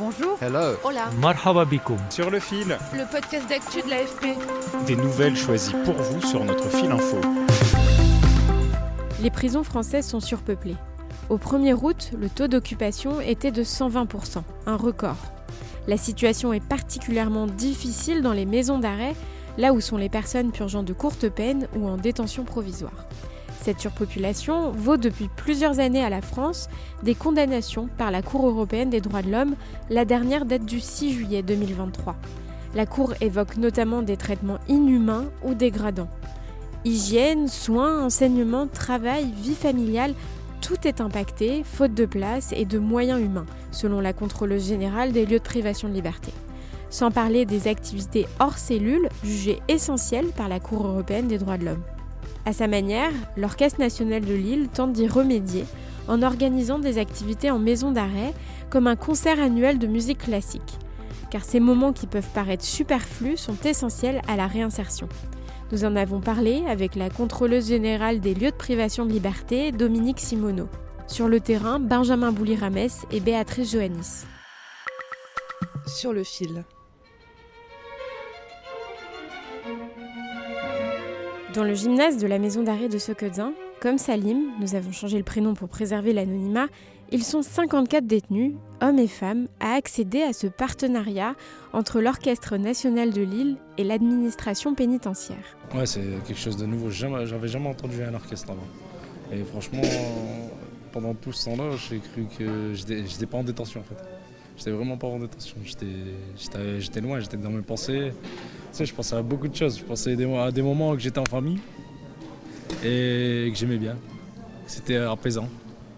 Bonjour. Hello. Hola. Marhaba Sur le fil, Le podcast d'actu de l'AFP. des nouvelles choisies pour vous sur notre fil info. Les prisons françaises sont surpeuplées. Au 1er août, le taux d'occupation était de 120%, un record. La situation est particulièrement difficile dans les maisons d'arrêt, là où sont les personnes purgeant de courtes peines ou en détention provisoire. Cette surpopulation vaut depuis plusieurs années à la France des condamnations par la Cour européenne des droits de l'homme, la dernière date du 6 juillet 2023. La Cour évoque notamment des traitements inhumains ou dégradants. Hygiène, soins, enseignement, travail, vie familiale, tout est impacté, faute de place et de moyens humains, selon la contrôleuse générale des lieux de privation de liberté. Sans parler des activités hors cellule, jugées essentielles par la Cour européenne des droits de l'homme. À sa manière, l'Orchestre national de Lille tente d'y remédier en organisant des activités en maison d'arrêt, comme un concert annuel de musique classique. Car ces moments qui peuvent paraître superflus sont essentiels à la réinsertion. Nous en avons parlé avec la contrôleuse générale des lieux de privation de liberté, Dominique Simoneau. Sur le terrain, Benjamin Bouli-Rames et Béatrice Joannis. Sur le fil. Dans le gymnase de la maison d'arrêt de Sokodzin, comme Salim, nous avons changé le prénom pour préserver l'anonymat, ils sont 54 détenus, hommes et femmes, à accéder à ce partenariat entre l'Orchestre national de Lille et l'administration pénitentiaire. Ouais, c'est quelque chose de nouveau. J'avais jamais entendu un orchestre avant. Et franchement, pendant tout ce temps-là, j'ai cru que j'étais j'étais pas en détention en fait. J'étais vraiment pas en détention. J'étais- loin, j'étais dans mes pensées. Tu sais, je pensais à beaucoup de choses. Je pensais à des moments que j'étais en famille et que j'aimais bien. C'était apaisant.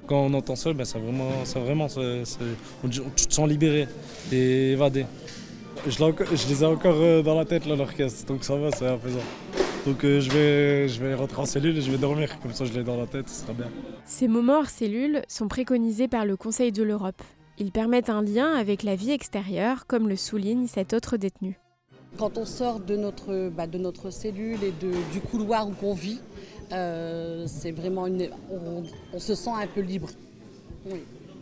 Quand on entend ça, ben, ça vraiment, ça vraiment, on- tu te sens libéré et évadé. Je, les ai encore euh, dans la tête l'orchestre, donc ça va, c'est apaisant. Donc euh, je, vais, je vais rentrer en cellule et je vais dormir, comme ça je l'ai dans la tête, ce sera bien. Ces moments hors cellule sont préconisés par le Conseil de l'Europe. Ils permettent un lien avec la vie extérieure, comme le souligne cet autre détenu. Quand on sort de notre, bah, de notre cellule et de- du couloir où on vit, euh, c'est vraiment une, on, on se sent un peu libre. Oui.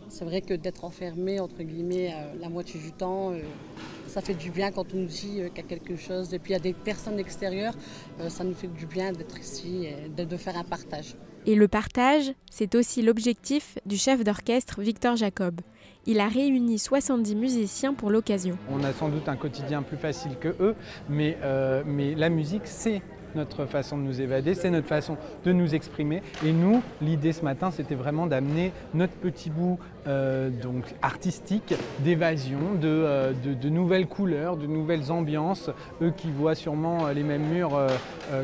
C'est vrai que d'être enfermé, entre guillemets, euh, la moitié du temps, euh, ça fait du bien quand on nous dit qu'il y a quelque chose. Et puis il y a des personnes extérieures, ça nous fait du bien d'être ici et de, de faire un partage. Et le partage, c'est aussi l'objectif du chef d'orchestre Victor Jacob. Il a réuni 70 musiciens pour l'occasion. On a sans doute un quotidien plus facile que eux, mais, euh, mais la musique, c'est notre façon de nous évader, c'est notre façon de nous exprimer. Et nous, l'idée ce matin, c'était vraiment d'amener notre petit bout euh, donc artistique d'évasion, de, euh, de- nouvelles couleurs, de nouvelles ambiances. Eux qui voient sûrement euh, les mêmes murs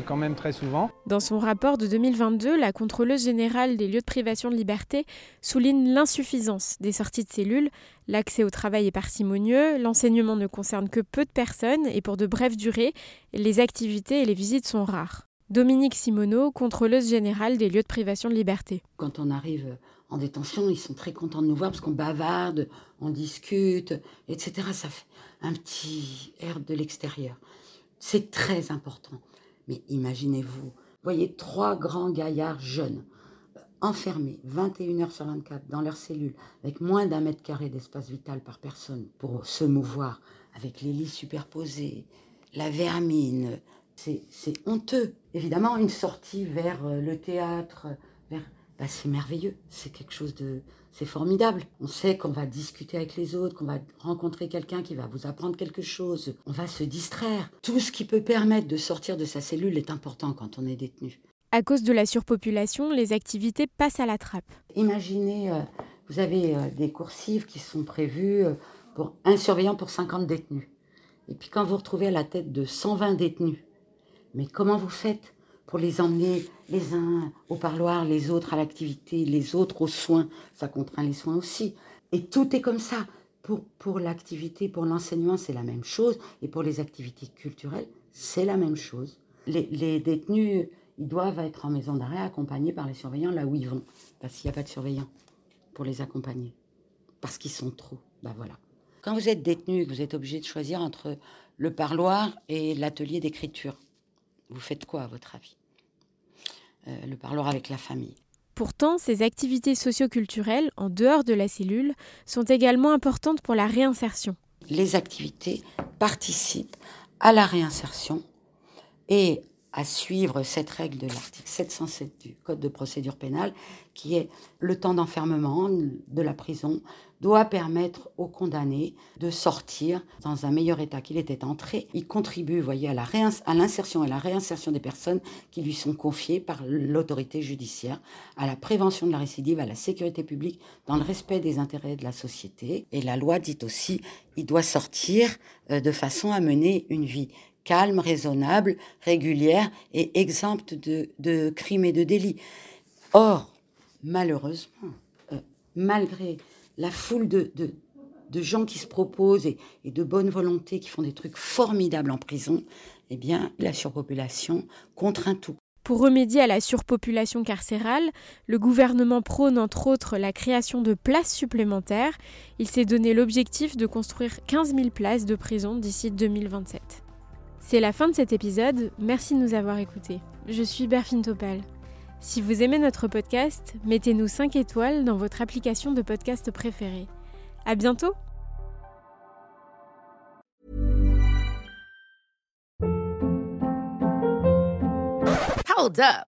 quand même très souvent. Dans son rapport de 2022, la contrôleuse générale des lieux de privation de liberté souligne l'insuffisance des sorties de cellules. L'accès au travail est parcimonieux, l'enseignement ne concerne que peu de personnes et pour de brèves durées, les activités et les visites sont rares. Dominique Simoneau, contrôleuse générale des lieux de privation de liberté. Quand on arrive en détention, ils sont très contents de nous voir parce qu'on bavarde, on discute, etc. Ça fait un petit air de l'extérieur. C'est très important. Mais imaginez-vous, voyez trois grands gaillards jeunes, enfermés 21 heures sur 24 dans leur cellule, avec moins d'un mètre carré d'espace vital par personne pour se mouvoir, avec les lits superposés, la vermine. C'est c'est honteux. Évidemment, une sortie vers euh, le théâtre, vers bah, c'est merveilleux, c'est quelque chose de... C'est formidable. On sait qu'on va discuter avec les autres, qu'on va rencontrer quelqu'un qui va vous apprendre quelque chose. On va se distraire. Tout ce qui peut permettre de sortir de sa cellule est important quand on est détenu. À cause de la surpopulation, les activités passent à la trappe. Imaginez, euh, vous avez euh, des coursives qui sont prévues euh, pour un surveillant pour 50 détenus. Et puis quand vous retrouvez à la tête de 120 détenus, mais comment vous faites pour les emmener les uns au parloir, les autres à l'activité, les autres aux soins? Ça contraint les soins aussi. Et tout est comme ça. Pour, pour l'activité, pour l'enseignement, c'est la même chose. Et pour les activités culturelles, c'est la même chose. Les, les détenus, ils doivent être en maison d'arrêt accompagnés par les surveillants là où ils vont. Parce qu'il n'y a pas de surveillants pour les accompagner. Parce qu'ils sont trop. Ben voilà. Quand vous êtes détenu, vous êtes obligé de choisir entre le parloir et l'atelier d'écriture. Vous faites quoi à votre avis? Euh, Le parloir avec la famille. Pourtant, ces activités socioculturelles, en dehors de la cellule, sont également importantes pour la réinsertion. Les activités participent à la réinsertion et à suivre cette règle de l'article 707 du Code de procédure pénale, qui est le temps d'enfermement de la prison doit permettre aux condamnés de sortir dans un meilleur état qu'il était entré. Il contribue, voyez, à l'insertion et à la réinsertion des personnes qui lui sont confiées par l'autorité judiciaire, à la prévention de la récidive, à la sécurité publique, dans le respect des intérêts de la société. Et la loi dit aussi, il doit sortir euh, de façon à mener une vie calme, raisonnable, régulière et exempte de, crimes et de délits. Or, malheureusement, euh, malgré la foule de, gens qui se proposent et, de bonne volonté qui font des trucs formidables en prison, eh bien, la surpopulation contraint tout. Pour remédier à la surpopulation carcérale, le gouvernement prône entre autres la création de places supplémentaires. Il s'est donné l'objectif de construire 15 000 places de prison d'ici 2027. C'est la fin de cet épisode, merci de nous avoir écoutés. Je suis Berfine Topal. Si vous aimez notre podcast, mettez-nous 5 étoiles dans votre application de podcast préférée. À bientôt! Hold up!